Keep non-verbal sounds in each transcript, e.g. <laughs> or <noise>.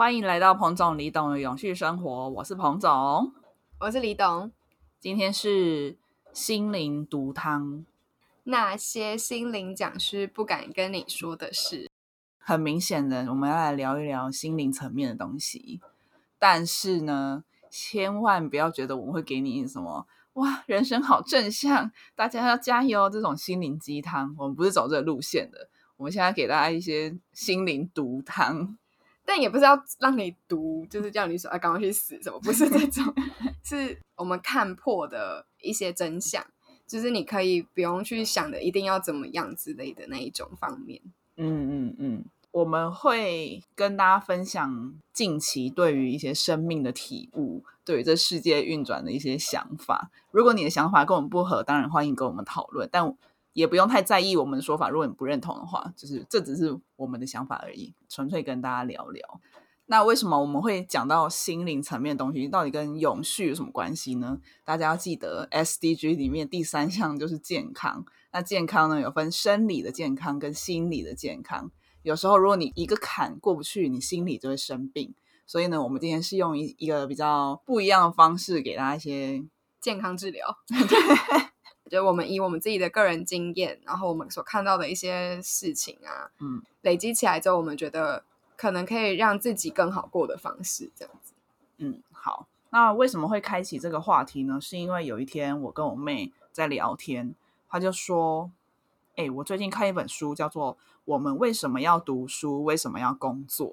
欢迎来到彭总李董的永续生活，我是彭总，我是李董。今天是心灵毒汤，那些心灵讲师不敢跟你说的事。很明显的，我们要来聊一聊心灵层面的东西。但是呢，千万不要觉得我们会给你什么哇，人生好正向，大家要加油这种心灵鸡汤。我们不是走这个路线的。我们现在给大家一些心灵毒汤。但也不是要让你读，就是叫你说啊，赶快去死什么？不是这种，<laughs> 是我们看破的一些真相，就是你可以不用去想的，一定要怎么样之类的那一种方面。嗯嗯嗯，我们会跟大家分享近期对于一些生命的体悟，对于这世界运转的一些想法。如果你的想法跟我们不合，当然欢迎跟我们讨论，但。也不用太在意我们的说法，如果你不认同的话，就是这只是我们的想法而已，纯粹跟大家聊聊。那为什么我们会讲到心灵层面的东西，到底跟永续有什么关系呢？大家要记得，SDG 里面第三项就是健康。那健康呢，有分生理的健康跟心理的健康。有时候如果你一个坎过不去，你心里就会生病。所以呢，我们今天是用一一个比较不一样的方式，给大家一些健康治疗。对。<laughs> 就我们以我们自己的个人经验，然后我们所看到的一些事情啊，嗯，累积起来之后，我们觉得可能可以让自己更好过的方式，这样子。嗯，好。那为什么会开启这个话题呢？是因为有一天我跟我妹在聊天，她就说：“哎，我最近看一本书，叫做《我们为什么要读书，为什么要工作》。”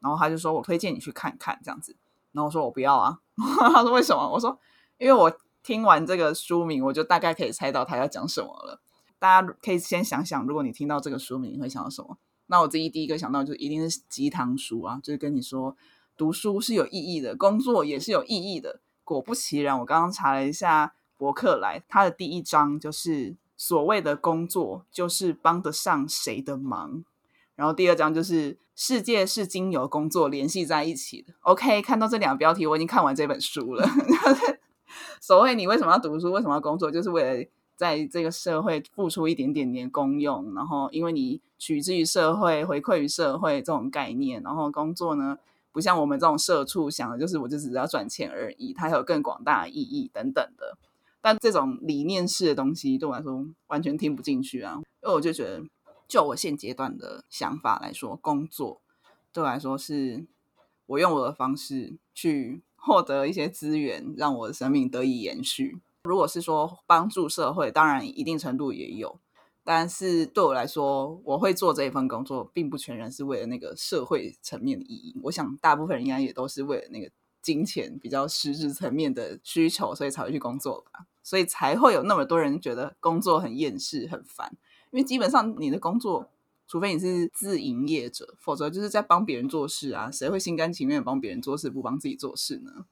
然后她就说：“我推荐你去看看，这样子。”然后我说：“我不要啊。”她说：“为什么？”我说：“因为我。”听完这个书名，我就大概可以猜到他要讲什么了。大家可以先想想，如果你听到这个书名，你会想到什么？那我自己第一个想到就一定是鸡汤书啊，就是跟你说读书是有意义的，工作也是有意义的。果不其然，我刚刚查了一下博客来，它的第一章就是所谓的工作就是帮得上谁的忙，然后第二章就是世界是经由工作联系在一起的。OK，看到这两个标题，我已经看完这本书了。<laughs> 所谓你为什么要读书，为什么要工作，就是为了在这个社会付出一点点点功用。然后，因为你取之于社会，回馈于社会这种概念。然后，工作呢，不像我们这种社畜想的，就是我就只是要赚钱而已，它还有更广大的意义等等的。但这种理念式的东西，对我来说完全听不进去啊！因为我就觉得，就我现阶段的想法来说，工作对我来说是我用我的方式去。获得一些资源，让我的生命得以延续。如果是说帮助社会，当然一定程度也有，但是对我来说，我会做这一份工作，并不全然是为了那个社会层面的意义。我想大部分人应该也都是为了那个金钱比较实质层面的需求，所以才会去工作吧。所以才会有那么多人觉得工作很厌世、很烦，因为基本上你的工作。除非你是自营业者，否则就是在帮别人做事啊！谁会心甘情愿帮别人做事，不帮自己做事呢？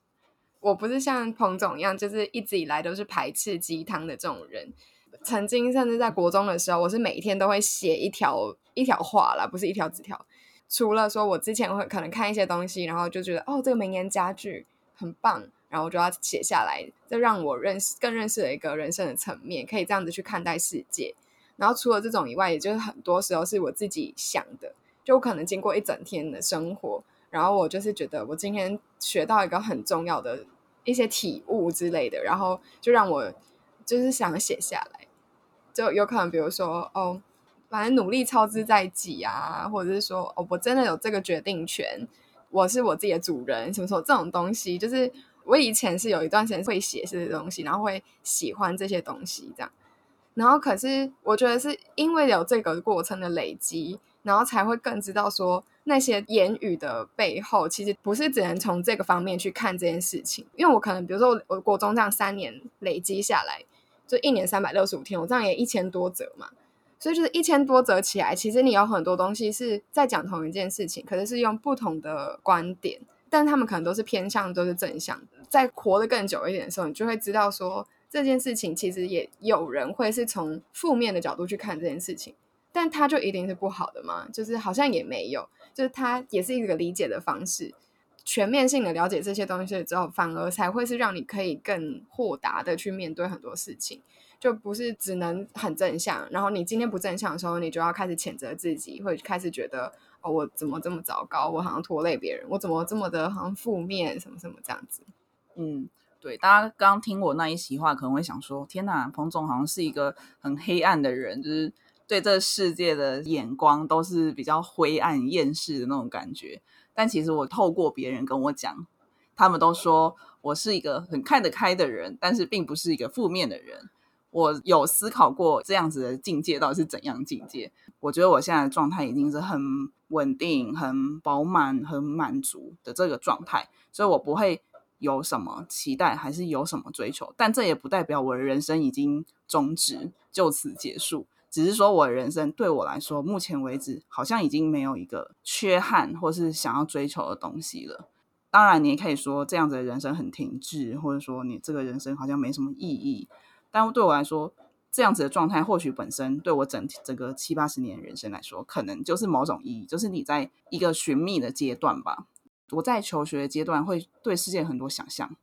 我不是像彭总一样，就是一直以来都是排斥鸡汤的这种人。曾经甚至在国中的时候，我是每一天都会写一条一条话啦，不是一条纸条。除了说我之前会可能看一些东西，然后就觉得哦，这个名言佳句很棒，然后我就要写下来，这让我认识更认识了一个人生的层面，可以这样子去看待世界。然后除了这种以外，也就是很多时候是我自己想的，就我可能经过一整天的生活，然后我就是觉得我今天学到一个很重要的一些体悟之类的，然后就让我就是想写下来，就有可能比如说哦，反正努力操之在己啊，或者是说哦，我真的有这个决定权，我是我自己的主人，什么什么这种东西，就是我以前是有一段时间会写这些东西，然后会喜欢这些东西这样。然后，可是我觉得是因为有这个过程的累积，然后才会更知道说那些言语的背后，其实不是只能从这个方面去看这件事情。因为我可能，比如说我国中这样三年累积下来，就一年三百六十五天，我这样也一千多则嘛，所以就是一千多则起来，其实你有很多东西是在讲同一件事情，可是是用不同的观点，但他们可能都是偏向都是正向的。在活得更久一点的时候，你就会知道说。这件事情其实也有人会是从负面的角度去看这件事情，但他就一定是不好的吗？就是好像也没有，就是他也是一个理解的方式，全面性的了解这些东西之后，反而才会是让你可以更豁达的去面对很多事情，就不是只能很正向。然后你今天不正向的时候，你就要开始谴责自己，会开始觉得哦，我怎么这么糟糕？我好像拖累别人，我怎么这么的好像负面什么什么这样子？嗯，对，大家刚听我那一席话，可能会想说：天哪，彭总好像是一个很黑暗的人，就是对这世界的眼光都是比较灰暗、厌世的那种感觉。但其实我透过别人跟我讲，他们都说我是一个很看得开的人，但是并不是一个负面的人。我有思考过这样子的境界到底是怎样境界？我觉得我现在的状态已经是很稳定、很饱满、很满足的这个状态，所以我不会有什么期待，还是有什么追求。但这也不代表我的人生已经终止，就此结束。只是说我的人生对我来说，目前为止好像已经没有一个缺憾，或是想要追求的东西了。当然，你也可以说这样子的人生很停滞，或者说你这个人生好像没什么意义。但对我来说，这样子的状态或许本身对我整整个七八十年人生来说，可能就是某种意义，就是你在一个寻觅的阶段吧。我在求学阶段会对世界很多想象，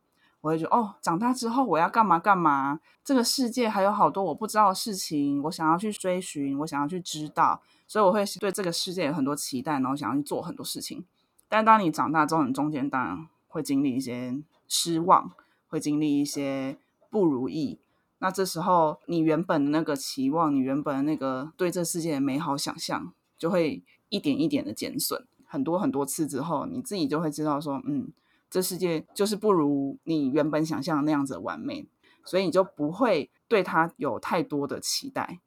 我会觉得哦，长大之后我要干嘛干嘛，这个世界还有好多我不知道的事情，我想要去追寻，我想要去知道，所以我会对这个世界有很多期待，然后想要去做很多事情。但当你长大之后，你中间当然会经历一些失望，会经历一些不如意。那这时候，你原本的那个期望，你原本的那个对这世界的美好想象，就会一点一点的减损。很多很多次之后，你自己就会知道说，嗯，这世界就是不如你原本想象的那样子完美，所以你就不会对它有太多的期待。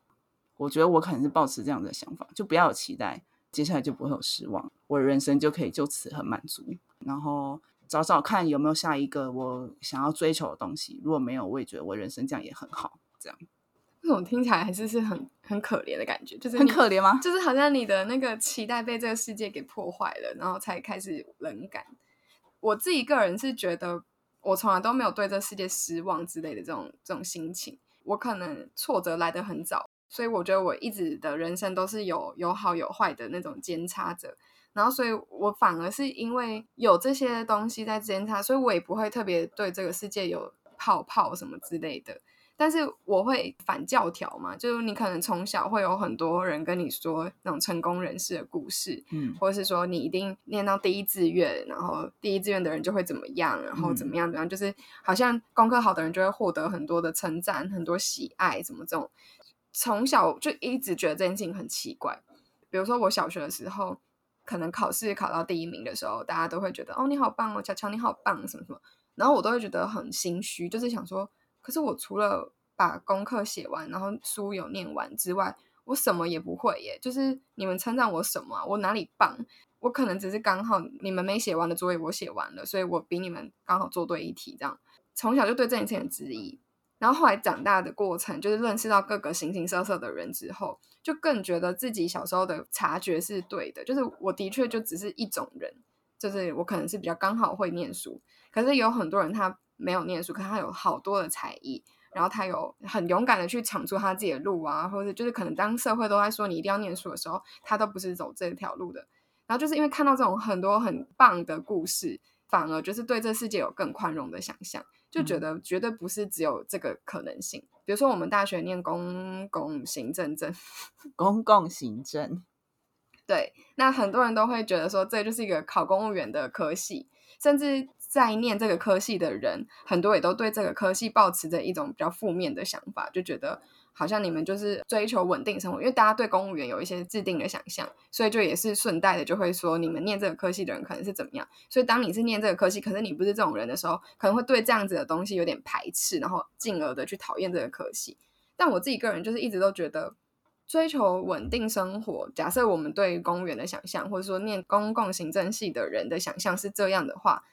我觉得我可能是抱持这样的想法，就不要有期待，接下来就不会有失望，我的人生就可以就此很满足，然后。找找看有没有下一个我想要追求的东西。如果没有，我也觉得我人生这样也很好。这样，这种听起来还是是很很可怜的感觉，就是很可怜吗？就是好像你的那个期待被这个世界给破坏了，然后才开始冷感。我自己个人是觉得，我从来都没有对这世界失望之类的这种这种心情。我可能挫折来得很早，所以我觉得我一直的人生都是有有好有坏的那种间差者。然后，所以我反而是因为有这些东西在间差，所以我也不会特别对这个世界有泡泡什么之类的。但是我会反教条嘛，就是你可能从小会有很多人跟你说那种成功人士的故事，嗯，或者是说你一定念到第一志愿，然后第一志愿的人就会怎么样，然后怎么样怎么样，就是好像功课好的人就会获得很多的称赞、很多喜爱，什么这种。从小就一直觉得这件事情很奇怪。比如说我小学的时候。可能考试考到第一名的时候，大家都会觉得哦，你好棒哦，乔乔你好棒，什么什么。然后我都会觉得很心虚，就是想说，可是我除了把功课写完，然后书有念完之外，我什么也不会耶。就是你们称赞我什么？我哪里棒？我可能只是刚好你们没写完的作业我写完了，所以我比你们刚好做对一题这样。从小就对这件事情质疑。然后后来长大的过程，就是认识到各个形形色色的人之后，就更觉得自己小时候的察觉是对的。就是我的确就只是一种人，就是我可能是比较刚好会念书，可是有很多人他没有念书，可是他有好多的才艺，然后他有很勇敢的去闯出他自己的路啊，或者就是可能当社会都在说你一定要念书的时候，他都不是走这条路的。然后就是因为看到这种很多很棒的故事，反而就是对这世界有更宽容的想象。就觉得绝对不是只有这个可能性。比如说，我们大学念公共行政证，<laughs> 公共行政，对，那很多人都会觉得说，这就是一个考公务员的科系，甚至在念这个科系的人，很多也都对这个科系保持着一种比较负面的想法，就觉得。好像你们就是追求稳定生活，因为大家对公务员有一些制定的想象，所以就也是顺带的就会说，你们念这个科系的人可能是怎么样。所以当你是念这个科系，可是你不是这种人的时候，可能会对这样子的东西有点排斥，然后进而的去讨厌这个科系。但我自己个人就是一直都觉得，追求稳定生活，假设我们对公务员的想象，或者说念公共行政系的人的想象是这样的话。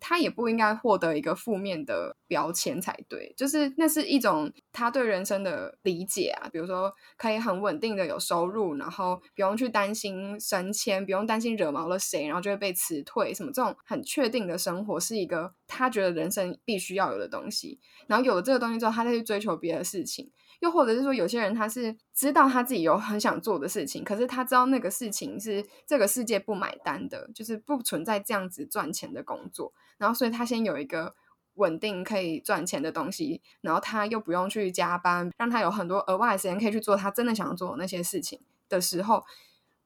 他也不应该获得一个负面的标签才对，就是那是一种他对人生的理解啊。比如说，可以很稳定的有收入，然后不用去担心升迁，不用担心惹毛了谁，然后就会被辞退，什么这种很确定的生活，是一个他觉得人生必须要有的东西。然后有了这个东西之后，他再去追求别的事情。又或者是说，有些人他是知道他自己有很想做的事情，可是他知道那个事情是这个世界不买单的，就是不存在这样子赚钱的工作。然后，所以他先有一个稳定可以赚钱的东西，然后他又不用去加班，让他有很多额外的时间可以去做他真的想要做的那些事情的时候，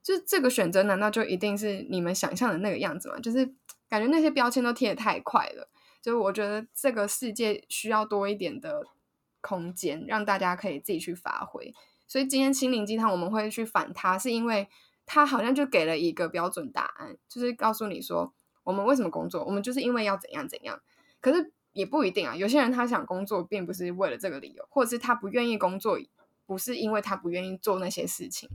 就这个选择难道就一定是你们想象的那个样子吗？就是感觉那些标签都贴的太快了。就我觉得这个世界需要多一点的空间，让大家可以自己去发挥。所以今天心灵鸡汤我们会去反它，是因为它好像就给了一个标准答案，就是告诉你说我们为什么工作，我们就是因为要怎样怎样。可是也不一定啊，有些人他想工作并不是为了这个理由，或者是他不愿意工作，不是因为他不愿意做那些事情。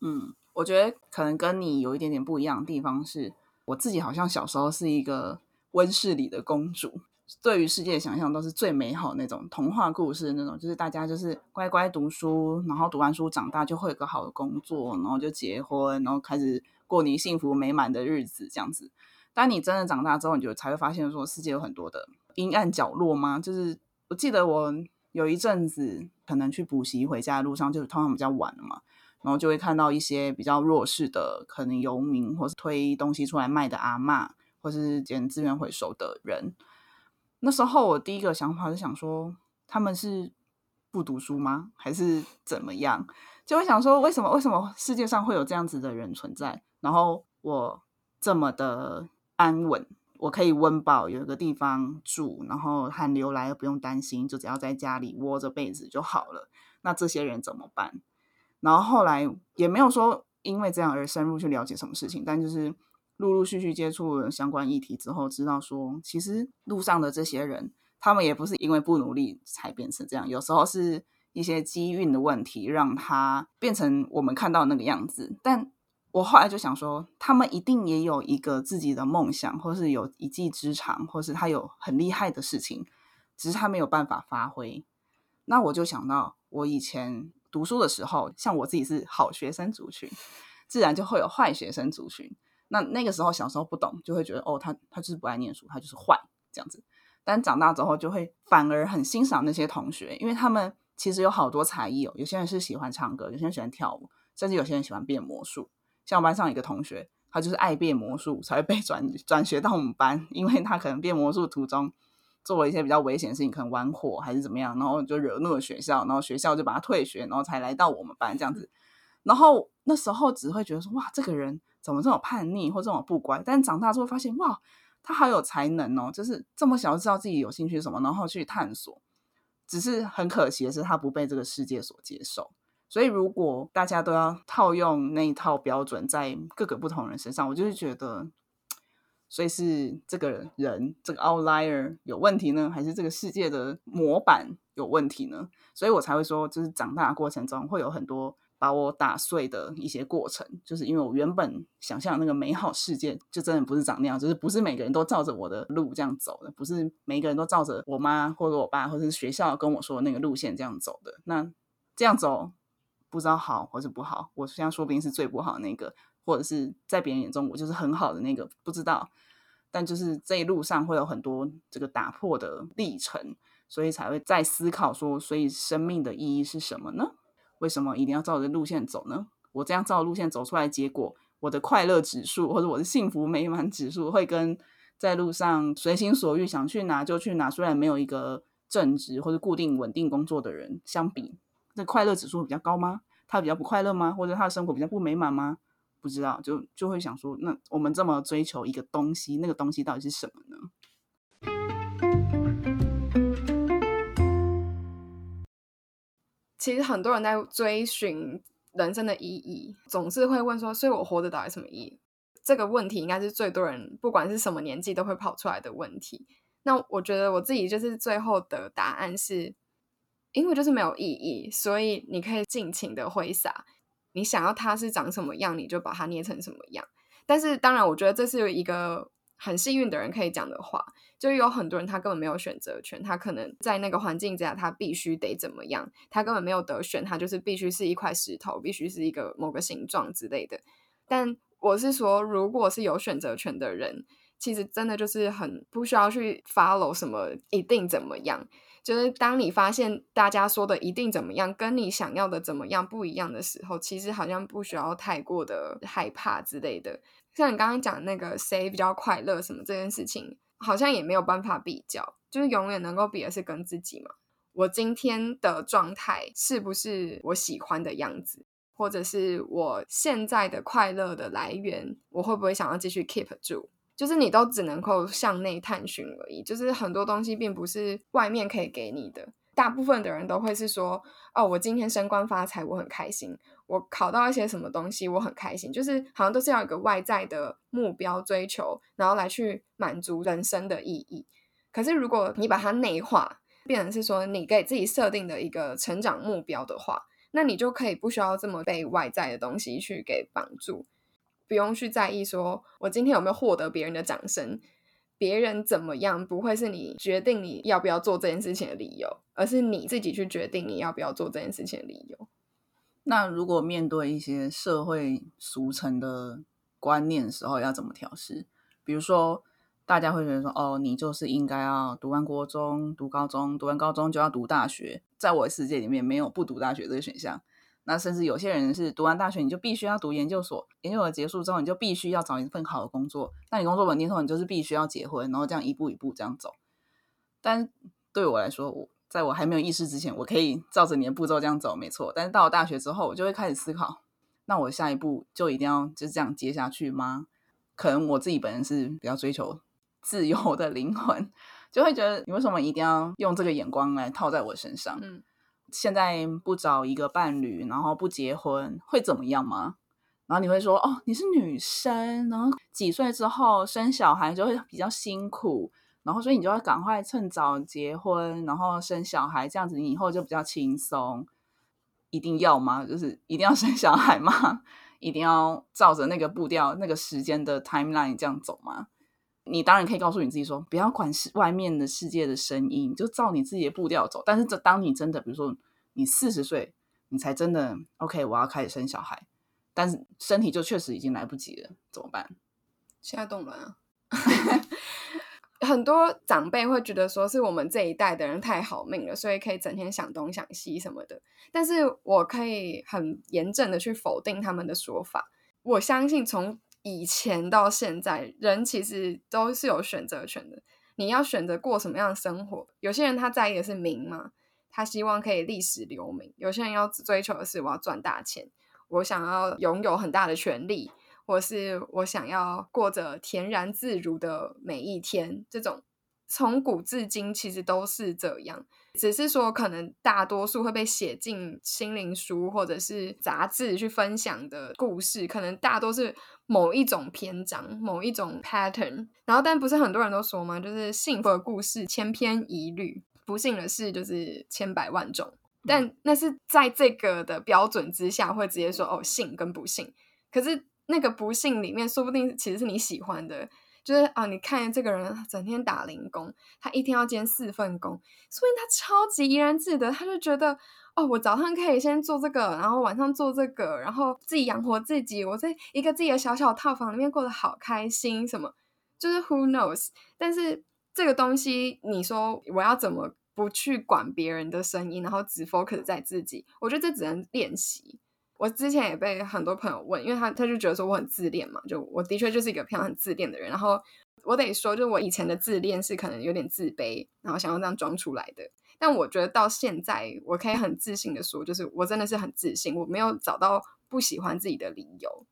嗯，我觉得可能跟你有一点点不一样的地方是，我自己好像小时候是一个。温室里的公主，对于世界的想象都是最美好那种童话故事那种，就是大家就是乖乖读书，然后读完书长大就会有个好的工作，然后就结婚，然后开始过你幸福美满的日子这样子。当你真的长大之后，你就才会发现说世界有很多的阴暗角落吗？就是我记得我有一阵子可能去补习回家的路上，就是通常比较晚了嘛，然后就会看到一些比较弱势的可能游民，或是推东西出来卖的阿嬷。或是捡资源回收的人，那时候我第一个想法是想说，他们是不读书吗？还是怎么样？就会想说，为什么为什么世界上会有这样子的人存在？然后我这么的安稳，我可以温饱，有一个地方住，然后寒流来了不用担心，就只要在家里窝着被子就好了。那这些人怎么办？然后后来也没有说因为这样而深入去了解什么事情，但就是。陆陆续续接触相关议题之后，知道说，其实路上的这些人，他们也不是因为不努力才变成这样，有时候是一些机运的问题，让他变成我们看到那个样子。但我后来就想说，他们一定也有一个自己的梦想，或是有一技之长，或是他有很厉害的事情，只是他没有办法发挥。那我就想到，我以前读书的时候，像我自己是好学生族群，自然就会有坏学生族群。那那个时候小时候不懂，就会觉得哦，他他就是不爱念书，他就是坏这样子。但长大之后，就会反而很欣赏那些同学，因为他们其实有好多才艺哦。有些人是喜欢唱歌，有些人喜欢跳舞，甚至有些人喜欢变魔术。像我班上一个同学，他就是爱变魔术，才会被 <laughs> 转转学到我们班，因为他可能变魔术途中做了一些比较危险的事情，可能玩火还是怎么样，然后就惹怒了学校，然后学校就把他退学，然后才来到我们班这样子。<laughs> 然后那时候只会觉得说，哇，这个人。怎么这么叛逆或这么不乖？但长大之后发现，哇，他好有才能哦！就是这么小就知道自己有兴趣什么，然后去探索。只是很可惜的是，他不被这个世界所接受。所以，如果大家都要套用那一套标准在各个不同人身上，我就是觉得，所以是这个人这个 outlier 有问题呢，还是这个世界的模板有问题呢？所以我才会说，就是长大过程中会有很多。把我打碎的一些过程，就是因为我原本想象那个美好世界，就真的不是长那样，就是不是每个人都照着我的路这样走的，不是每个人都照着我妈或者我爸或者是学校跟我说的那个路线这样走的。那这样走不知道好或者不好，我现在说不定是最不好那个，或者是在别人眼中我就是很好的那个，不知道。但就是这一路上会有很多这个打破的历程，所以才会在思考说，所以生命的意义是什么呢？为什么一定要照着路线走呢？我这样照路线走出来，结果我的快乐指数或者我的幸福美满指数会跟在路上随心所欲想去哪就去哪，虽然没有一个正职或者固定稳定工作的人相比，快乐指数比较高吗？他比较不快乐吗？或者他的生活比较不美满吗？不知道，就就会想说，那我们这么追求一个东西，那个东西到底是什么呢？其实很多人在追寻人生的意义，总是会问说：“所以我活着到底什么意义？”这个问题应该是最多人不管是什么年纪都会跑出来的问题。那我觉得我自己就是最后的答案是：因为就是没有意义，所以你可以尽情的挥洒，你想要它是长什么样，你就把它捏成什么样。但是当然，我觉得这是一个。很幸运的人可以讲的话，就有很多人他根本没有选择权，他可能在那个环境之下，他必须得怎么样，他根本没有得选，他就是必须是一块石头，必须是一个某个形状之类的。但我是说，如果是有选择权的人，其实真的就是很不需要去 follow 什么一定怎么样，就是当你发现大家说的一定怎么样，跟你想要的怎么样不一样的时候，其实好像不需要太过的害怕之类的。像你刚刚讲那个谁比较快乐什么这件事情，好像也没有办法比较，就是永远能够比的是跟自己嘛。我今天的状态是不是我喜欢的样子？或者是我现在的快乐的来源，我会不会想要继续 keep 住？就是你都只能够向内探寻而已。就是很多东西并不是外面可以给你的。大部分的人都会是说：“哦，我今天升官发财，我很开心；我考到一些什么东西，我很开心。”就是好像都是要有个外在的目标追求，然后来去满足人生的意义。可是如果你把它内化，变成是说你给自己设定的一个成长目标的话，那你就可以不需要这么被外在的东西去给绑住，不用去在意说我今天有没有获得别人的掌声。别人怎么样不会是你决定你要不要做这件事情的理由，而是你自己去决定你要不要做这件事情的理由。那如果面对一些社会俗成的观念时候，要怎么调试？比如说，大家会觉得说：“哦，你就是应该要读完国中、读高中，读完高中就要读大学。”在我的世界里面，没有不读大学这个选项。那甚至有些人是读完大学你就必须要读研究所，研究所结束之后你就必须要找一份好的工作。那你工作稳定后，你就是必须要结婚，然后这样一步一步这样走。但对我来说，我在我还没有意识之前，我可以照着你的步骤这样走，没错。但是到了大学之后，我就会开始思考：那我下一步就一定要就是这样接下去吗？可能我自己本人是比较追求自由的灵魂，就会觉得你为什么一定要用这个眼光来套在我身上？嗯。现在不找一个伴侣，然后不结婚会怎么样吗？然后你会说哦，你是女生，然后几岁之后生小孩就会比较辛苦，然后所以你就要赶快趁早结婚，然后生小孩，这样子你以后就比较轻松。一定要吗？就是一定要生小孩吗？<laughs> 一定要照着那个步调、那个时间的 timeline 这样走吗？你当然可以告诉你自己说，不要管是外面的世界的声音，就照你自己的步调走。但是，这当你真的，比如说你四十岁，你才真的 OK，我要开始生小孩，但是身体就确实已经来不及了，怎么办？现在动了。<laughs> 很多长辈会觉得说，是我们这一代的人太好命了，所以可以整天想东想西什么的。但是我可以很严正的去否定他们的说法。我相信从以前到现在，人其实都是有选择权的。你要选择过什么样的生活？有些人他在意的是名嘛，他希望可以历史留名；有些人要追求的是我要赚大钱，我想要拥有很大的权利，或是我想要过着恬然自如的每一天。这种从古至今其实都是这样。只是说，可能大多数会被写进心灵书或者是杂志去分享的故事，可能大多是某一种篇章、某一种 pattern。然后，但不是很多人都说吗？就是幸福的故事千篇一律，不幸的事就是千百万种。但那是在这个的标准之下，会直接说哦，幸跟不幸。可是那个不幸里面，说不定其实是你喜欢的。就是啊，你看这个人整天打零工，他一天要兼四份工，所以他超级怡然自得，他就觉得哦，我早上可以先做这个，然后晚上做这个，然后自己养活自己，我在一个自己的小小套房里面过得好开心，什么就是 Who knows？但是这个东西，你说我要怎么不去管别人的声音，然后只 focus 在自己？我觉得这只能练习。我之前也被很多朋友问，因为他他就觉得说我很自恋嘛，就我的确就是一个非常很自恋的人。然后我得说，就我以前的自恋是可能有点自卑，然后想要这样装出来的。但我觉得到现在，我可以很自信的说，就是我真的是很自信，我没有找到不喜欢自己的理由。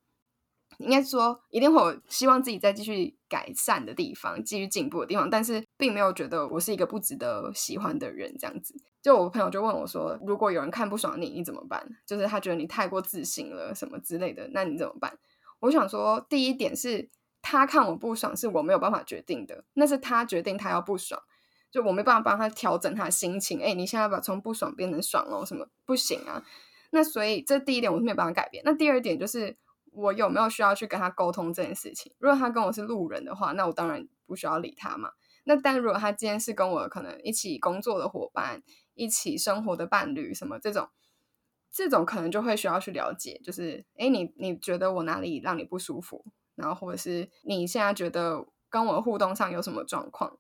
应该说，一定会有希望自己再继续改善的地方，继续进步的地方，但是并没有觉得我是一个不值得喜欢的人。这样子，就我朋友就问我说：“如果有人看不爽你，你怎么办？”就是他觉得你太过自信了，什么之类的，那你怎么办？我想说，第一点是他看我不爽，是我没有办法决定的，那是他决定他要不爽，就我没办法帮他调整他的心情。哎，你现在把从不爽变成爽哦，什么不行啊？那所以这第一点我是没有办法改变。那第二点就是。我有没有需要去跟他沟通这件事情？如果他跟我是路人的话，那我当然不需要理他嘛。那但如果他今天是跟我可能一起工作的伙伴、一起生活的伴侣，什么这种，这种可能就会需要去了解，就是哎，你你觉得我哪里让你不舒服？然后或者是你现在觉得跟我互动上有什么状况？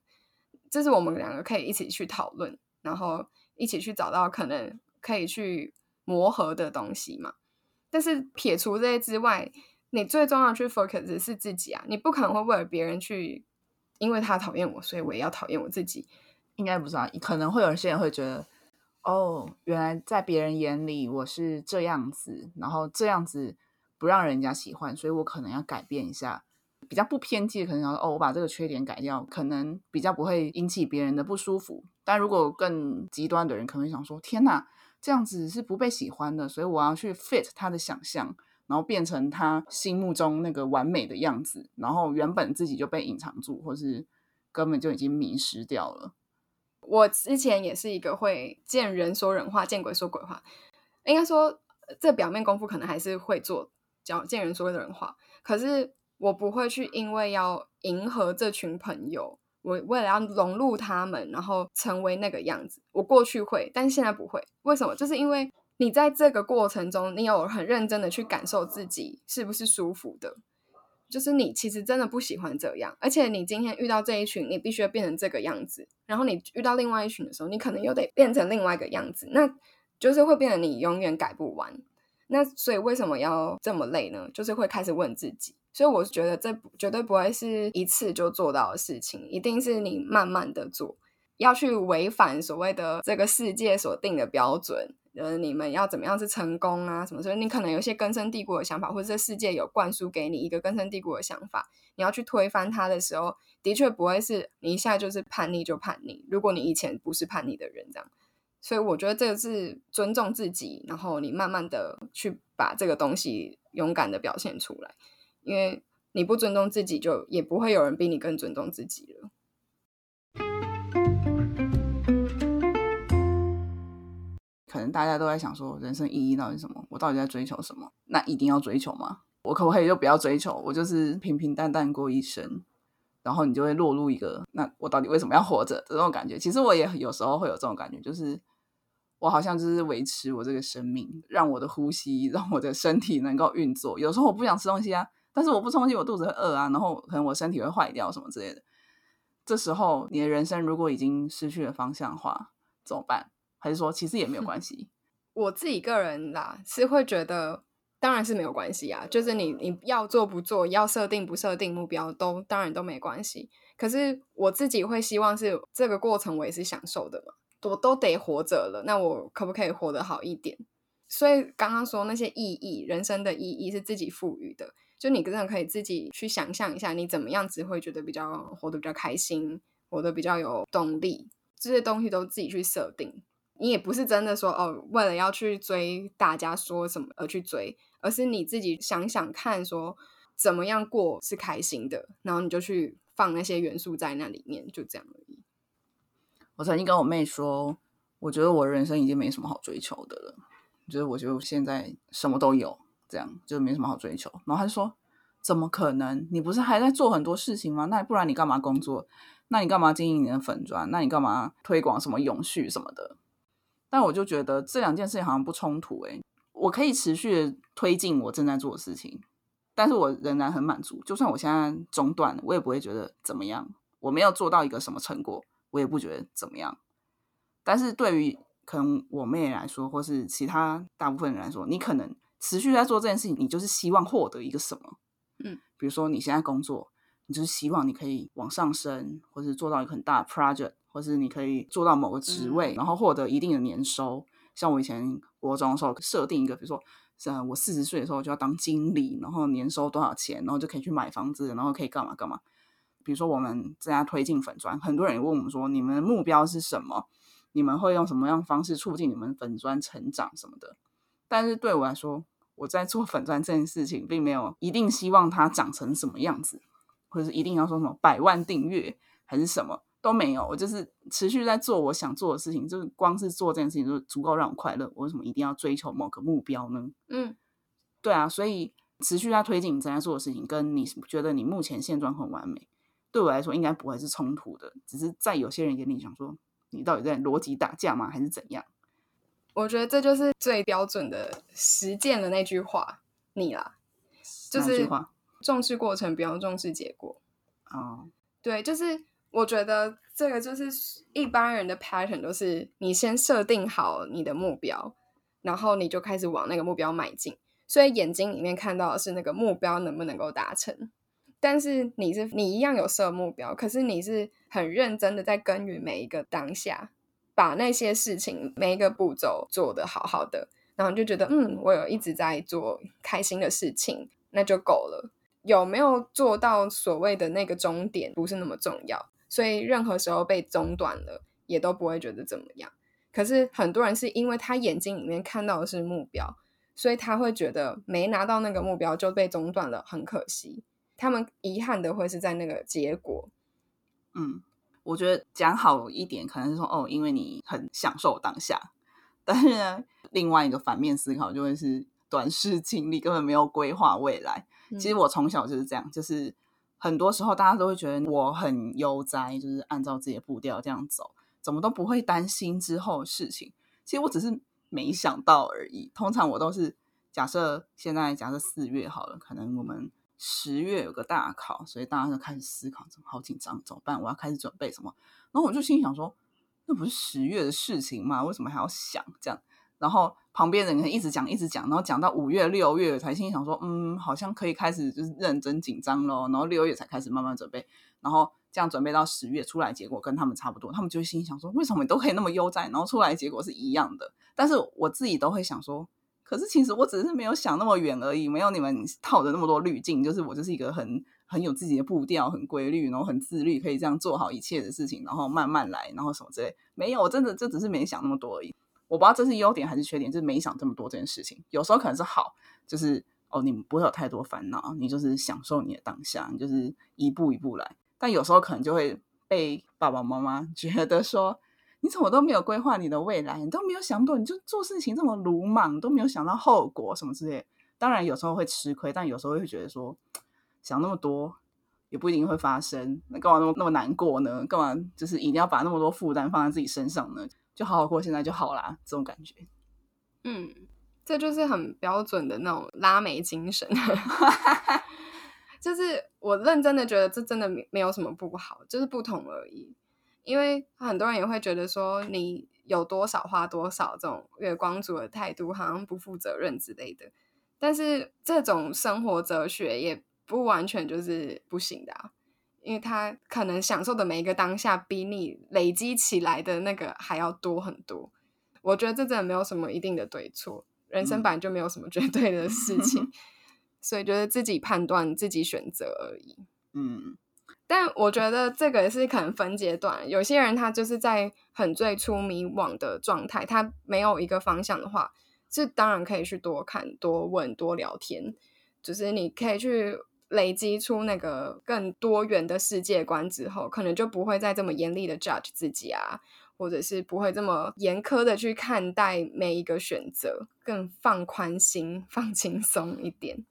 这是我们两个可以一起去讨论，然后一起去找到可能可以去磨合的东西嘛。但是撇除这些之外，你最重要去 focus 是自己啊！你不可能会为了别人去，因为他讨厌我，所以我也要讨厌我自己。应该不是啊，可能会有些人会觉得，哦，原来在别人眼里我是这样子，然后这样子不让人家喜欢，所以我可能要改变一下。比较不偏激，可能想说哦，我把这个缺点改掉，可能比较不会引起别人的不舒服。但如果更极端的人，可能想说，天哪，这样子是不被喜欢的，所以我要去 fit 他的想象，然后变成他心目中那个完美的样子，然后原本自己就被隐藏住，或是根本就已经迷失掉了。我之前也是一个会见人说人话，见鬼说鬼话。应该说，这表面功夫可能还是会做，叫见人说人话。可是我不会去，因为要迎合这群朋友，我为了要融入他们，然后成为那个样子。我过去会，但现在不会。为什么？就是因为你在这个过程中，你有很认真的去感受自己是不是舒服的。就是你其实真的不喜欢这样，而且你今天遇到这一群，你必须要变成这个样子。然后你遇到另外一群的时候，你可能又得变成另外一个样子，那就是会变得你永远改不完。那所以为什么要这么累呢？就是会开始问自己。所以我觉得这绝对不会是一次就做到的事情，一定是你慢慢的做，要去违反所谓的这个世界所定的标准。呃，你们要怎么样是成功啊？什么？所以你可能有些根深蒂固的想法，或者这世界有灌输给你一个根深蒂固的想法，你要去推翻它的时候，的确不会是你一下就是叛逆就叛逆。如果你以前不是叛逆的人，这样，所以我觉得这个是尊重自己，然后你慢慢的去把这个东西勇敢的表现出来，因为你不尊重自己，就也不会有人比你更尊重自己了。可能大家都在想说，人生意义到底什么？我到底在追求什么？那一定要追求吗？我可不可以就不要追求？我就是平平淡淡过一生，然后你就会落入一个，那我到底为什么要活着？这种感觉，其实我也有时候会有这种感觉，就是我好像就是维持我这个生命，让我的呼吸，让我的身体能够运作。有时候我不想吃东西啊，但是我不吃东西，我肚子会饿啊，然后可能我身体会坏掉什么之类的。这时候，你的人生如果已经失去了方向的话，怎么办？还是说，其实也没有 <laughs> 关系。我自己个人啦，是会觉得，当然是没有关系啊。就是你你要做不做，要设定不设定目标，都当然都没关系。可是我自己会希望是这个过程，我也是享受的嘛。我都得活着了，那我可不可以活得好一点？所以刚刚说那些意义，人生的意义是自己赋予的。就你真的可以自己去想象一下，你怎么样子会觉得比较活得比较开心，活得比较有动力，这些东西都自己去设定。你也不是真的说哦，为了要去追大家说什么而去追，而是你自己想想看，说怎么样过是开心的，然后你就去放那些元素在那里面，就这样而已。我曾经跟我妹说，我觉得我人生已经没什么好追求的了，就是我觉得我现在什么都有，这样就没什么好追求。然后她说：“怎么可能？你不是还在做很多事情吗？那不然你干嘛工作？那你干嘛经营你的粉砖？那你干嘛推广什么永续什么的？”但我就觉得这两件事情好像不冲突诶，我可以持续的推进我正在做的事情，但是我仍然很满足。就算我现在中断，我也不会觉得怎么样。我没有做到一个什么成果，我也不觉得怎么样。但是对于可能我妹来说，或是其他大部分人来说，你可能持续在做这件事情，你就是希望获得一个什么？嗯，比如说你现在工作，你就是希望你可以往上升，或是做到一个很大的 project。或是你可以做到某个职位，然后获得一定的年收。像我以前国中的时候设定一个，比如说，呃我四十岁的时候就要当经理，然后年收多少钱，然后就可以去买房子，然后可以干嘛干嘛。比如说我们在家推进粉砖，很多人也问我们说，你们的目标是什么？你们会用什么样方式促进你们粉砖成长什么的？但是对我来说，我在做粉砖这件事情，并没有一定希望它长成什么样子，或者是一定要说什么百万订阅还是什么。都没有，我就是持续在做我想做的事情，就是光是做这件事情就足够让我快乐。我为什么一定要追求某个目标呢？嗯，对啊，所以持续在推进你正在做的事情，跟你觉得你目前现状很完美，对我来说应该不会是冲突的。只是在有些人眼里想说，你到底在逻辑打架吗？还是怎样？我觉得这就是最标准的实践的那句话，你啦，就是重视过程，不要重视结果。哦，对，就是。我觉得这个就是一般人的 pattern，都是你先设定好你的目标，然后你就开始往那个目标迈进。所以眼睛里面看到的是那个目标能不能够达成，但是你是你一样有设目标，可是你是很认真的在耕耘每一个当下，把那些事情每一个步骤做得好好的，然后就觉得嗯，我有一直在做开心的事情，那就够了。有没有做到所谓的那个终点，不是那么重要。所以任何时候被中断了，也都不会觉得怎么样。可是很多人是因为他眼睛里面看到的是目标，所以他会觉得没拿到那个目标就被中断了，很可惜。他们遗憾的会是在那个结果。嗯，我觉得讲好一点，可能是说哦，因为你很享受当下。但是呢，另外一个反面思考就会是短视经历，根本没有规划未来。其实我从小就是这样，就是很多时候大家都会觉得我很悠哉，就是按照自己的步调这样走，怎么都不会担心之后的事情。其实我只是没想到而已。通常我都是假设现在假设四月好了，可能我们十月有个大考，所以大家就开始思考，怎么好紧张，怎么办？我要开始准备什么？然后我就心想说，那不是十月的事情吗？为什么还要想这样？然后旁边人一直讲，一直讲，然后讲到五月、六月才心想说，嗯，好像可以开始就是认真紧张咯。然后六月才开始慢慢准备，然后这样准备到十月出来，结果跟他们差不多。他们就心想说，为什么你都可以那么悠哉，然后出来结果是一样的？但是我自己都会想说，可是其实我只是没有想那么远而已，没有你们套的那么多滤镜。就是我就是一个很很有自己的步调，很规律，然后很自律，可以这样做好一切的事情，然后慢慢来，然后什么之类。没有，我真的就只是没想那么多而已。我不知道这是优点还是缺点，就是没想这么多这件事情。有时候可能是好，就是哦，你不会有太多烦恼，你就是享受你的当下，你就是一步一步来。但有时候可能就会被爸爸妈妈 <laughs> 觉得说，你怎么都没有规划你的未来，你都没有想多，你就做事情这么鲁莽，都没有想到后果什么之类。当然有时候会吃亏，但有时候会觉得说，想那么多也不一定会发生，那干嘛那么那么难过呢？干嘛就是一定要把那么多负担放在自己身上呢？就好好过现在就好啦，这种感觉，嗯，这就是很标准的那种拉美精神。<laughs> 就是我认真的觉得这真的没没有什么不好，就是不同而已。因为很多人也会觉得说你有多少花多少，这种月光族的态度好像不负责任之类的。但是这种生活哲学也不完全就是不行的。因为他可能享受的每一个当下，比你累积起来的那个还要多很多。我觉得这真的没有什么一定的对错，人生本来就没有什么绝对的事情，<laughs> 所以觉得自己判断、自己选择而已。嗯，但我觉得这个是可能分阶段，有些人他就是在很最初迷惘的状态，他没有一个方向的话，这当然可以去多看、多问、多聊天，就是你可以去。累积出那个更多元的世界观之后，可能就不会再这么严厉的 judge 自己啊，或者是不会这么严苛的去看待每一个选择，更放宽心、<laughs> 放轻松一点。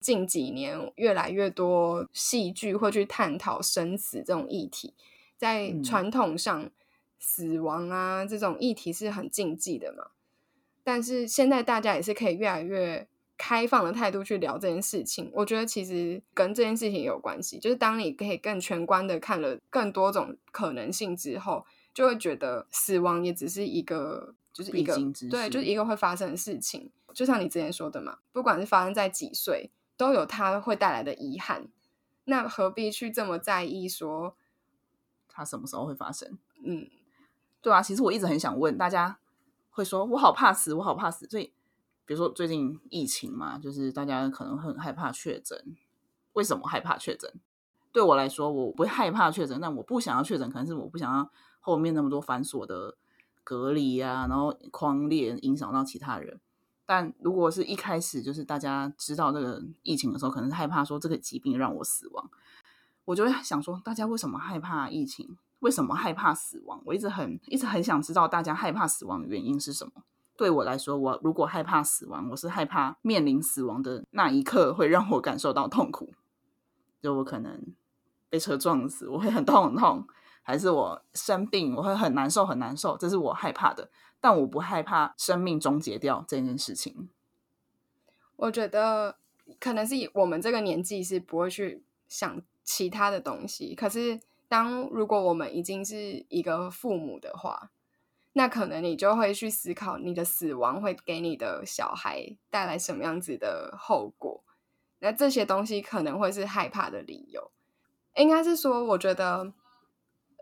近几年，越来越多戏剧会去探讨生死这种议题，在传统上，死亡啊这种议题是很禁忌的嘛。但是现在大家也是可以越来越开放的态度去聊这件事情，我觉得其实跟这件事情有关系。就是当你可以更全观的看了更多种可能性之后，就会觉得死亡也只是一个，就是一个对，就是一个会发生的事情。就像你之前说的嘛，不管是发生在几岁，都有它会带来的遗憾。那何必去这么在意说它什么时候会发生？嗯，对啊，其实我一直很想问大家。会说，我好怕死，我好怕死。所以，比如说最近疫情嘛，就是大家可能很害怕确诊。为什么害怕确诊？对我来说，我不害怕确诊，但我不想要确诊，可能是我不想要后面那么多繁琐的隔离啊，然后框列影响到其他人。但如果是一开始就是大家知道这个疫情的时候，可能害怕说这个疾病让我死亡，我就会想说，大家为什么害怕疫情？为什么害怕死亡？我一直很一直很想知道大家害怕死亡的原因是什么。对我来说，我如果害怕死亡，我是害怕面临死亡的那一刻会让我感受到痛苦。就我可能被车撞死，我会很痛很痛；还是我生病，我会很难受很难受。这是我害怕的，但我不害怕生命终结掉这件事情。我觉得可能是我们这个年纪是不会去想其他的东西，可是。当如果我们已经是一个父母的话，那可能你就会去思考你的死亡会给你的小孩带来什么样子的后果。那这些东西可能会是害怕的理由。应该是说，我觉得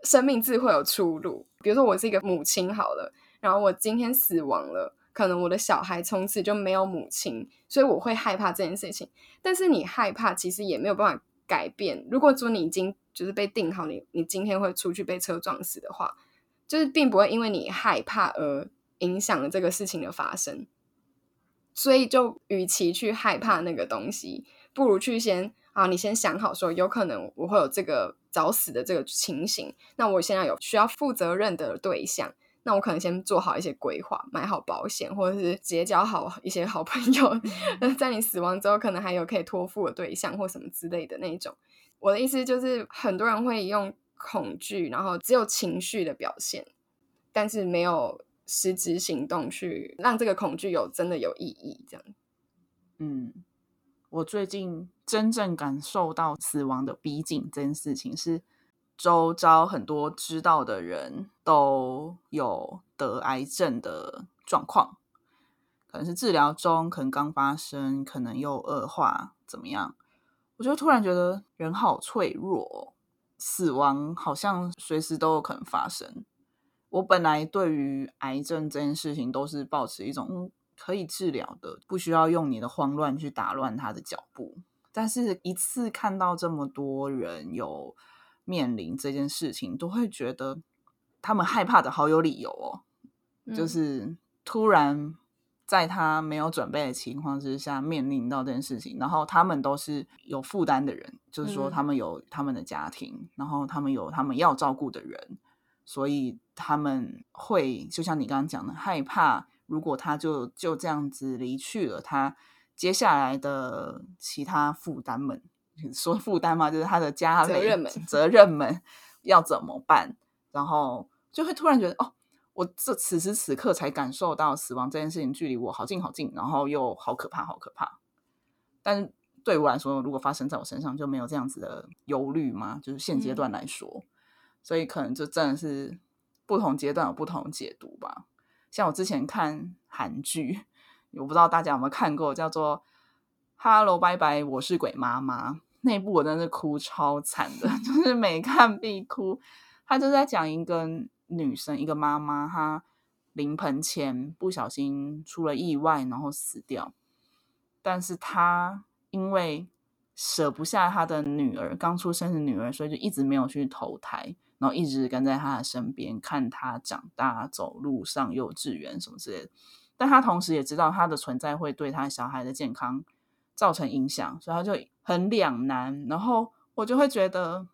生命自会有出路。比如说，我是一个母亲好了，然后我今天死亡了，可能我的小孩从此就没有母亲，所以我会害怕这件事情。但是你害怕，其实也没有办法改变。如果说你已经就是被定好，你你今天会出去被车撞死的话，就是并不会因为你害怕而影响了这个事情的发生。所以，就与其去害怕那个东西，不如去先。啊，你先想好说，有可能我会有这个早死的这个情形，那我现在有需要负责任的对象，那我可能先做好一些规划，买好保险，或者是结交好一些好朋友，在你死亡之后，可能还有可以托付的对象或什么之类的那一种。我的意思就是，很多人会用恐惧，然后只有情绪的表现，但是没有实质行动去让这个恐惧有真的有意义，这样。嗯。我最近真正感受到死亡的逼近这件事情，是周遭很多知道的人都有得癌症的状况，可能是治疗中，可能刚发生，可能又恶化，怎么样？我就突然觉得人好脆弱，死亡好像随时都有可能发生。我本来对于癌症这件事情都是保持一种。可以治疗的，不需要用你的慌乱去打乱他的脚步。但是，一次看到这么多人有面临这件事情，都会觉得他们害怕的好有理由哦。就是突然在他没有准备的情况之下面临到这件事情，然后他们都是有负担的人，就是说他们有他们的家庭，然后他们有他们要照顾的人，所以他们会就像你刚刚讲的，害怕。如果他就就这样子离去了，他接下来的其他负担们，说负担嘛，就是他的家责任们，责任们要怎么办？然后就会突然觉得，哦，我这此时此刻才感受到死亡这件事情距离我好近好近，然后又好可怕，好可怕。但是对我来说，如果发生在我身上，就没有这样子的忧虑嘛？就是现阶段来说，所以可能就真的是不同阶段有不同解读吧。像我之前看韩剧，我不知道大家有没有看过，叫做《Hello 拜拜我是鬼妈妈》那部，我真是哭超惨的，<laughs> 就是每看必哭。他就在讲一个女生，一个妈妈，她临盆前不小心出了意外，然后死掉。但是她因为舍不下她的女儿，刚出生的女儿，所以就一直没有去投胎。然后一直跟在她的身边，看她长大、走路、上幼稚园什么之类的。但她同时也知道她的存在会对她小孩的健康造成影响，所以他就很两难。然后我就会觉得，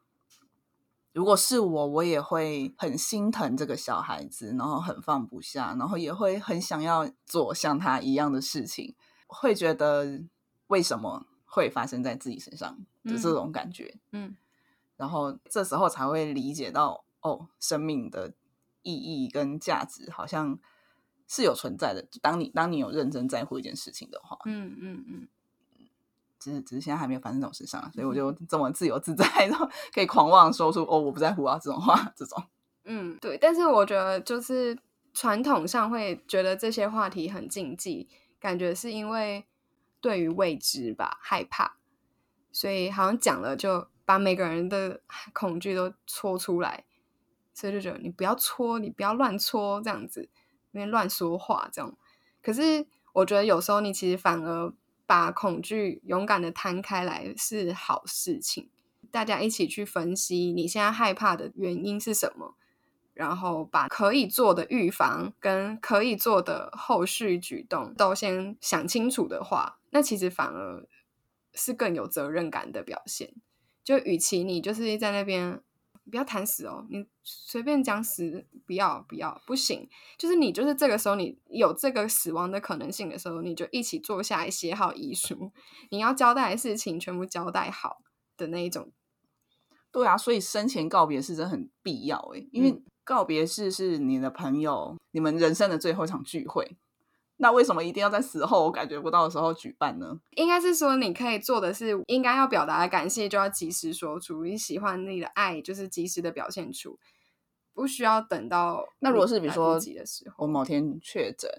如果是我，我也会很心疼这个小孩子，然后很放不下，然后也会很想要做像他一样的事情。会觉得为什么会发生在自己身上就这种感觉？嗯。然后这时候才会理解到，哦，生命的意义跟价值好像是有存在的。当你当你有认真在乎一件事情的话，嗯嗯嗯，只是只是现在还没有发生这种事上，所以我就这么自由自在，然后可以狂妄说出“哦，我不在乎啊”这种话，这种。嗯，对。但是我觉得，就是传统上会觉得这些话题很禁忌，感觉是因为对于未知吧，害怕，所以好像讲了就。把每个人的恐惧都戳出来，所以就觉得你不要戳，你不要乱戳，这样子，因为乱说话这样。可是我觉得有时候你其实反而把恐惧勇敢的摊开来是好事情。大家一起去分析你现在害怕的原因是什么，然后把可以做的预防跟可以做的后续举动都先想清楚的话，那其实反而是更有责任感的表现。就与其你就是在那边不要谈死哦，你随便讲死，不要不要不行。就是你就是这个时候你有这个死亡的可能性的时候，你就一起坐下来写好遗书，你要交代的事情全部交代好的那一种。对啊，所以生前告别是真的很必要诶，因为告别式是你的朋友你们人生的最后一场聚会。那为什么一定要在死后我感觉不到的时候举办呢？应该是说，你可以做的是，应该要表达的感谢就要及时说出，你喜欢你的爱就是及时的表现出，不需要等到那如果是比如说的时候，我某天确诊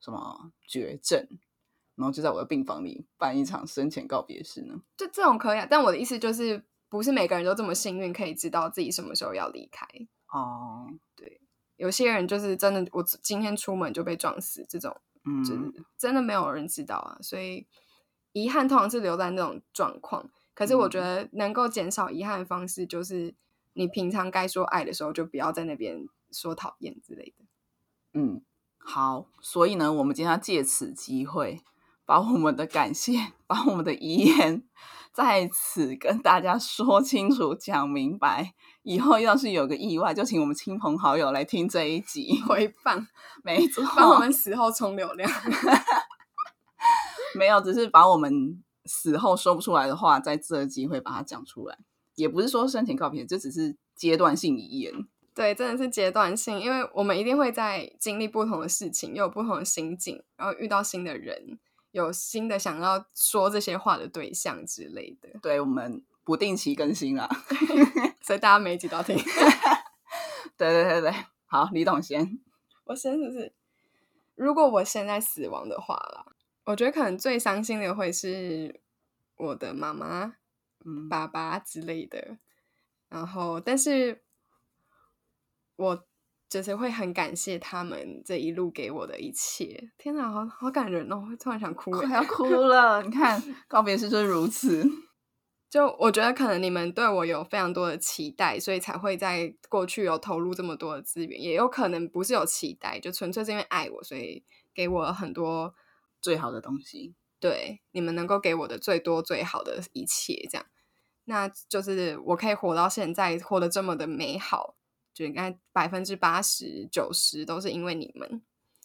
什么绝症，然后就在我的病房里办一场生前告别式呢？就这种可以，啊，但我的意思就是不是每个人都这么幸运，可以知道自己什么时候要离开。哦，对有些人就是真的，我今天出门就被撞死，这种嗯，就是真的没有人知道啊。所以遗憾通常是留在那种状况。可是我觉得能够减少遗憾的方式，就是你平常该说爱的时候，就不要在那边说讨厌之类的。嗯，好，所以呢，我们今天要借此机会，把我们的感谢，<laughs> 把我们的遗言，在此跟大家说清楚、讲明白。以后要是有个意外，就请我们亲朋好友来听这一集。回放，没错，帮我们死后充流量。<laughs> 没有，只是把我们死后说不出来的话，在这个机会把它讲出来。也不是说申请告别，这只是阶段性遗言。对，真的是阶段性，因为我们一定会在经历不同的事情，又有不同的心境，然后遇到新的人，有新的想要说这些话的对象之类的。对我们不定期更新啦。<laughs> <laughs> 所以大家每一集都要听。<laughs> 对对对对，好，李董先。我先是不是？如果我现在死亡的话啦，我觉得可能最伤心的会是我的妈妈、嗯，爸爸之类的。然后，但是我就是会很感谢他们这一路给我的一切。天哪，好好感人哦！突然想哭欸。快要哭 <laughs> 了。你看，告别式就是如此。<laughs> 就我觉得可能你们对我有非常多的期待，所以才会在过去有投入这么多的资源，也有可能不是有期待，就纯粹是因为爱我，所以给我很多最好的东西。对你们能够给我的最多最好的一切，这样，那就是我可以活到现在，活得这么的美好，就应该百分之八十九十都是因为你们，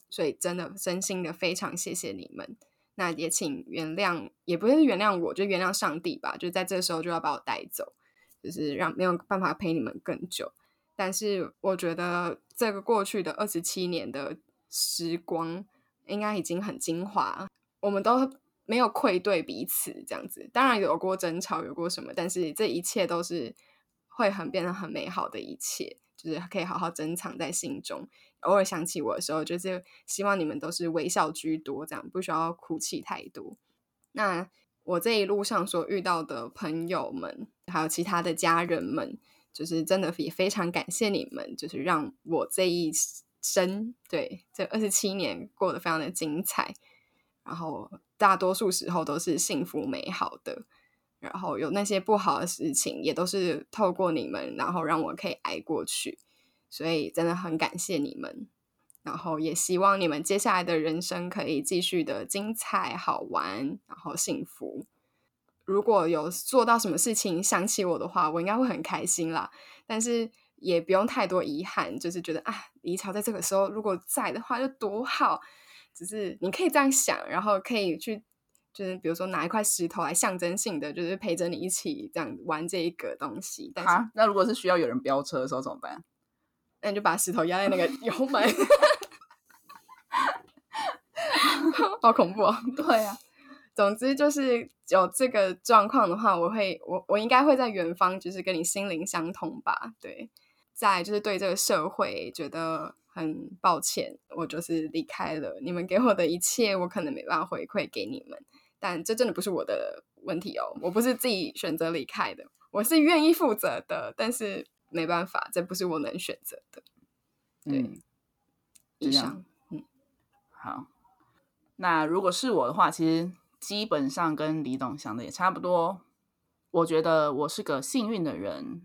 所以真的真心的非常谢谢你们。那也请原谅，也不是原谅我，就原谅上帝吧。就在这时候就要把我带走，就是让没有办法陪你们更久。但是我觉得这个过去的二十七年的时光，应该已经很精华，我们都没有愧对彼此这样子。当然有过争吵，有过什么，但是这一切都是会很变得很美好的一切，就是可以好好珍藏在心中。偶尔想起我的时候，就是希望你们都是微笑居多，这样不需要哭泣太多。那我这一路上所遇到的朋友们，还有其他的家人们，就是真的也非常感谢你们，就是让我这一生对这二十七年过得非常的精彩，然后大多数时候都是幸福美好的。然后有那些不好的事情，也都是透过你们，然后让我可以挨过去。所以真的很感谢你们，然后也希望你们接下来的人生可以继续的精彩、好玩，然后幸福。如果有做到什么事情想起我的话，我应该会很开心啦。但是也不用太多遗憾，就是觉得啊，李朝在这个时候如果在的话，就多好。只是你可以这样想，然后可以去，就是比如说拿一块石头来象征性的，就是陪着你一起这样玩这一个东西。但是啊，那如果是需要有人飙车的时候怎么办？那你就把石头压在那个油门，<laughs> 好恐怖哦！<laughs> 对啊，总之就是有这个状况的话，我会我我应该会在远方，就是跟你心灵相通吧。对，在就是对这个社会觉得很抱歉，我就是离开了你们给我的一切，我可能没办法回馈给你们，但这真的不是我的问题哦，我不是自己选择离开的，我是愿意负责的，但是。没办法，这不是我能选择的。对，嗯，以这样上，嗯，好。那如果是我的话，其实基本上跟李董想的也差不多。我觉得我是个幸运的人，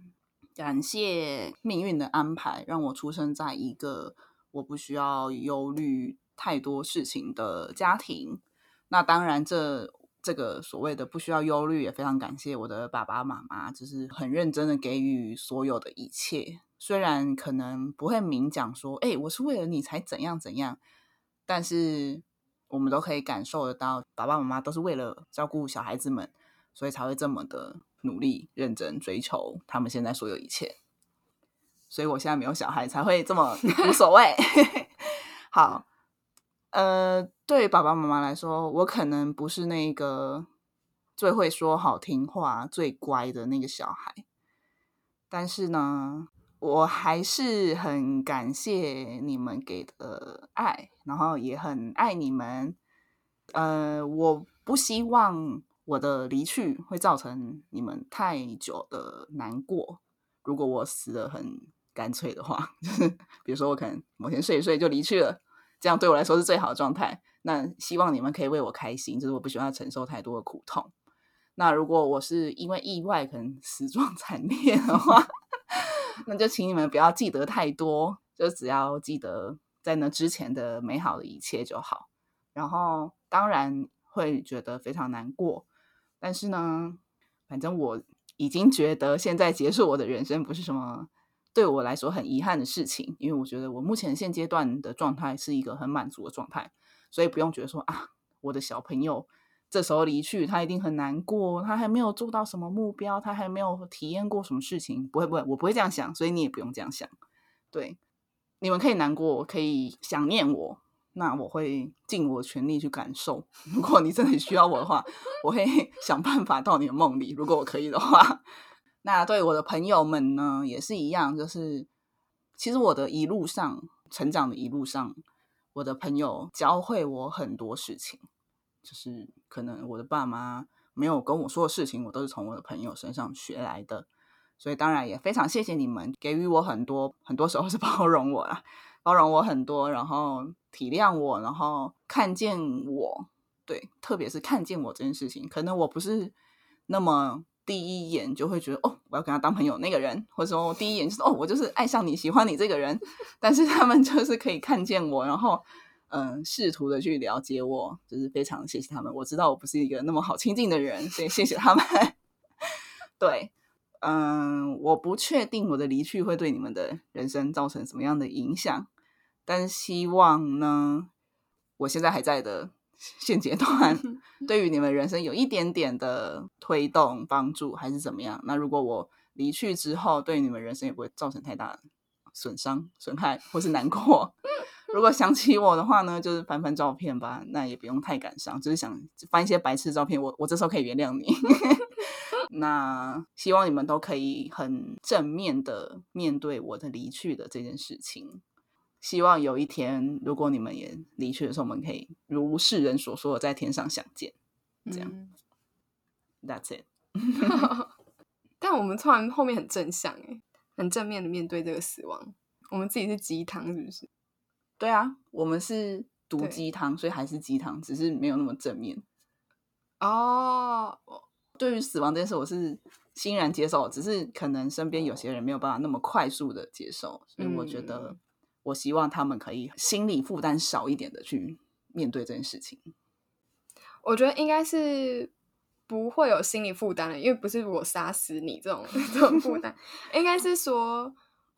感谢命运的安排，让我出生在一个我不需要忧虑太多事情的家庭。那当然这。这个所谓的不需要忧虑，也非常感谢我的爸爸妈妈，就是很认真的给予所有的一切。虽然可能不会明讲说，哎，我是为了你才怎样怎样，但是我们都可以感受得到，爸爸妈妈都是为了照顾小孩子们，所以才会这么的努力、认真追求他们现在所有一切。所以我现在没有小孩，才会这么无所谓。<laughs> 好。呃，对爸爸妈妈来说，我可能不是那个最会说好听话、最乖的那个小孩，但是呢，我还是很感谢你们给的爱，然后也很爱你们。呃，我不希望我的离去会造成你们太久的难过。如果我死的很干脆的话，<laughs> 就是比如说我可能某天睡一睡就离去了，这样对我来说是最好的状态。那希望你们可以为我开心，就是我不喜欢承受太多的苦痛。那如果我是因为意外可能死状 <laughs> 惨烈的话，<laughs> 那就请你们不要记得太多，就只要记得在那之前的美好的一切就好。然后当然会觉得非常难过，但是呢，反正我已经觉得现在结束我的人生不是什么对我来说很遗憾的事情，因为我觉得我目前现阶段的状态是一个很满足的状态，所以不用觉得说啊，我的小朋友。这时候离去，他一定很难过。他还没有做到什么目标，他还没有体验过什么事情。不会，不会，我不会这样想，所以你也不用这样想。对，你们可以难过，可以想念我，那我会尽我全力去感受。如果你真的需要我的话，我会 <laughs> 想办法到你的梦里。如果我可以的话，那对我的朋友们呢，也是一样。就是其实我的一路上成长的一路上，我的朋友教会我很多事情。就是可能我的爸妈没有跟我说的事情，我都是从我的朋友身上学来的，所以当然也非常谢谢你们给予我很多，很多时候是包容我啦，包容我很多，然后体谅我，然后看见我，对，特别是看见我这件事情，可能我不是那么第一眼就会觉得哦，我要跟他当朋友那个人，或者说第一眼就是哦，我就是爱上你喜欢你这个人，<laughs> 但是他们就是可以看见我，然后。嗯，试图的去了解我，就是非常谢谢他们。我知道我不是一个那么好亲近的人，所以谢谢他们。<laughs> 对，嗯，我不确定我的离去会对你们的人生造成什么样的影响，但希望呢，我现在还在的现阶段，<laughs> 对于你们人生有一点点的推动、帮助，还是怎么样？那如果我离去之后，对你们人生也不会造成太大损伤、损害或是难过。<laughs> 如果想起我的话呢，就是翻翻照片吧，那也不用太感伤，就是想翻一些白痴照片，我我这时候可以原谅你。<laughs> 那希望你们都可以很正面的面对我的离去的这件事情。希望有一天，如果你们也离去的时候，我们可以如世人所说的在天上相见。这样，That's it。<laughs> <laughs> 但我们突然后面很正向哎，很正面的面对这个死亡。我们自己是鸡汤，是不是？对啊，我们是毒鸡汤，所以还是鸡汤，只是没有那么正面。哦，对于死亡这件事，我是欣然接受，只是可能身边有些人没有办法那么快速的接受，所以我觉得，我希望他们可以心理负担少一点的去面对这件事情。我觉得应该是不会有心理负担的，因为不是我杀死你这种 <laughs> 这种负担，应该是说。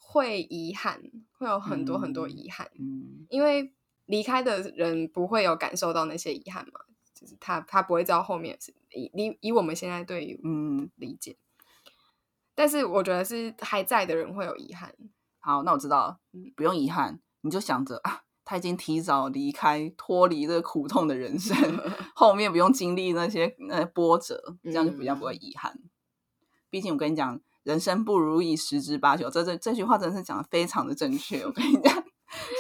会遗憾，会有很多很多遗憾，嗯，因为离开的人不会有感受到那些遗憾嘛，就是他他不会知道后面是以以以我们现在对嗯理解，但是我觉得是还在的人会有遗憾。好，那我知道，不用遗憾，你就想着啊，他已经提早离开，脱离这苦痛的人生，<laughs> 后面不用经历那些那波折，这样就比较不会遗憾。毕竟我跟你讲。人生不如意十之八九，这这这句话真的是讲的非常的正确。我跟你讲，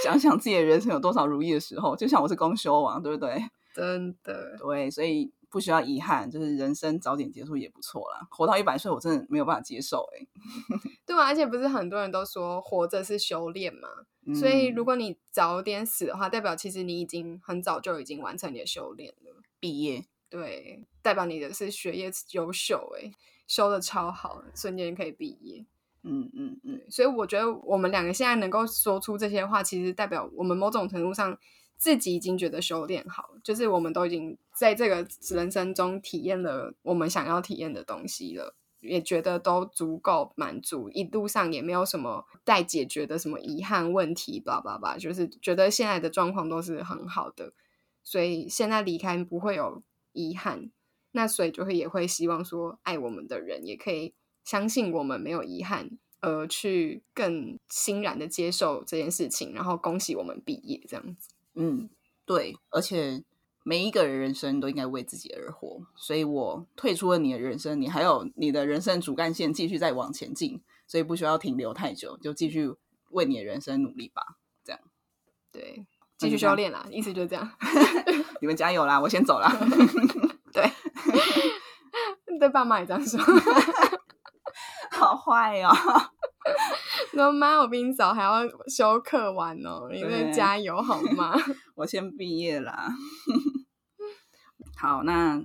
想想自己的人生有多少如意的时候，就像我是公休王，对不对？<laughs> 真的，对，所以不需要遗憾，就是人生早点结束也不错啦。活到一百岁，我真的没有办法接受，哎，<laughs> 对啊，而且不是很多人都说活着是修炼嘛？所以如果你早点死的话，代表其实你已经很早就已经完成你的修炼了，毕业，对，代表你的是学业优秀，哎。修的超好，瞬间可以毕业。嗯嗯嗯，所以我觉得我们两个现在能够说出这些话，其实代表我们某种程度上自己已经觉得修炼好，就是我们都已经在这个人生中体验了我们想要体验的东西了，也觉得都足够满足，一路上也没有什么待解决的什么遗憾问题，叭叭叭，就是觉得现在的状况都是很好的，所以现在离开不会有遗憾。那所以就会也会希望说，爱我们的人也可以相信我们没有遗憾，而去更欣然的接受这件事情，然后恭喜我们毕业这样子。嗯，对，而且每一个人人生都应该为自己而活，所以我退出了你的人生，你还有你的人生主干线继续再往前进，所以不需要停留太久，就继续为你的人生努力吧。这样，对，继续修炼啦，意思就是这样。<laughs> 你们加油啦，我先走了。<laughs> 对。对爸妈也这样说。<laughs> 好坏哦。说妈，我比你早还要修课完哦，你们加油好吗？我先毕业啦。好，那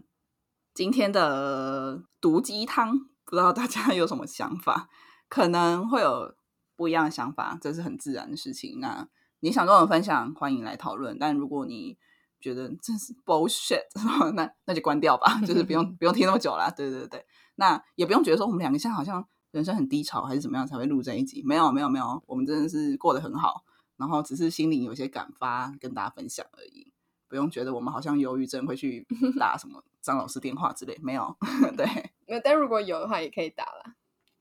今天的毒鸡汤，不知道大家 <laughs> 有什么想法？可能会有不一样的想法，这是很自然的事情。那你想跟我分享，欢迎来讨论。但如果你觉得这是 bullshit，<laughs> 那那就关掉吧，就是不用 <laughs> 不用听那么久了。对对对，那也不用觉得说我们两个现在好像。人生很低潮还是怎么样才会录这一集？没有没有没有，我们真的是过得很好，然后只是心里有些感发跟大家分享而已，不用觉得我们好像忧郁症会去 <laughs> 打什么张老师电话之类，没有。<laughs> 对，那但如果有的话也可以打了。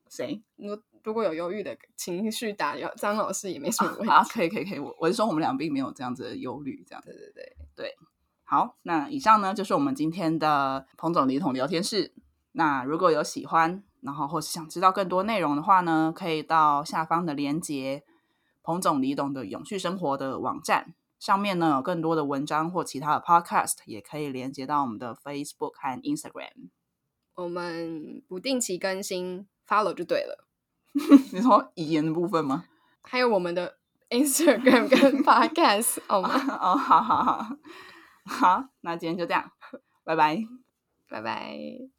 谁？如如果有忧郁的情绪打张老师也没什么问题。啊，可以可以可以，我我是说我们俩并没有这样子的忧虑，这样。对对对对。好，那以上呢就是我们今天的彭总李统聊天室。那如果有喜欢。然后，或是想知道更多内容的话呢，可以到下方的连接彭总李董的永续生活的网站上面呢，有更多的文章或其他的 podcast，也可以连接到我们的 Facebook 和 Instagram。我们不定期更新，follow 就对了。<laughs> 你说语言的部分吗？还有我们的 Instagram 跟 <laughs> podcast 好吗？<laughs> 哦，好好好，好，那今天就这样，拜拜，拜拜。